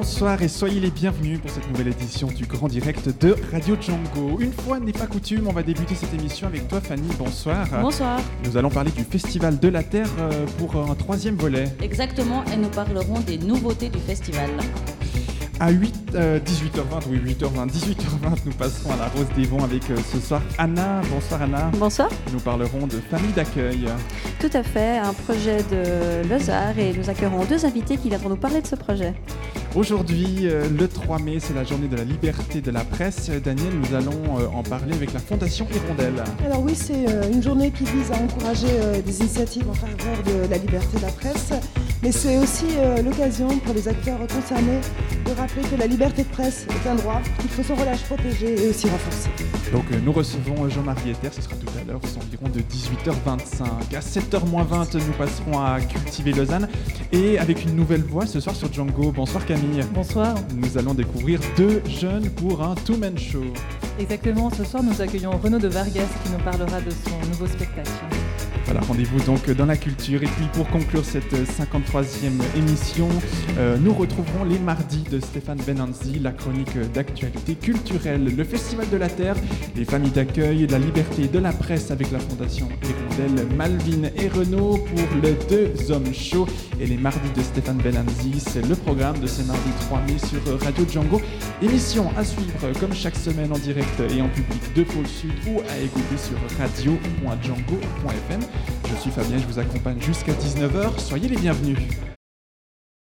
Bonsoir et soyez les bienvenus pour cette nouvelle édition du Grand Direct de Radio Django. Une fois n'est pas coutume, on va débuter cette émission avec toi Fanny, bonsoir. Bonsoir. Nous allons parler du Festival de la Terre euh, pour un troisième volet. Exactement, et nous parlerons des nouveautés du festival. À 8, euh, 18h20, oui 8h20, 18h20, nous passerons à la Rose des Vents avec euh, ce soir Anna. Bonsoir Anna. Bonsoir. Nous parlerons de famille d'accueil. Tout à fait, un projet de Lozard et nous accueillerons deux invités qui viendront nous parler de ce projet. Aujourd'hui, euh, le 3 mai, c'est la journée de la liberté de la presse. Daniel, nous allons euh, en parler avec la Fondation Hirondelle. Alors oui, c'est euh, une journée qui vise à encourager des initiatives en faveur de la liberté de la presse, mais c'est aussi euh, l'occasion pour les acteurs concernés de rappeler que la liberté de presse est un droit qu'il faut sans relâche protéger et aussi renforcer. Donc euh, nous recevons Jean-Marie Ether, ce sera tout à l'heure, c'est environ de 18h25. À 7h20, nous passerons à Cultiver Lausanne et avec une nouvelle voix ce soir sur Django. Bonsoir Camille. Bonsoir. Nous allons découvrir deux jeunes pour un two-man show. Exactement, ce soir nous accueillons Renaud de Vargas qui nous parlera de son nouveau spectacle. Voilà, rendez-vous donc dans la culture. Et puis pour conclure cette 53e émission, euh, nous retrouverons les mardis de Stéphane Benanzi, la chronique d'actualité culturelle, le Festival de la Terre, les familles d'accueil, la liberté de la presse avec la Fondation Hirondelle, Malvin et Renaud pour le Deux Hommes Show. Et les mardis de Stéphane Benanzi, c'est le programme de ce mardi 3 mai sur Radio Django. Émission à suivre comme chaque semaine en direct et en public de Pôle Sud ou à écouter sur radio.django.fm. Je suis Fabien, je vous accompagne jusqu'à 19h. Soyez les bienvenus.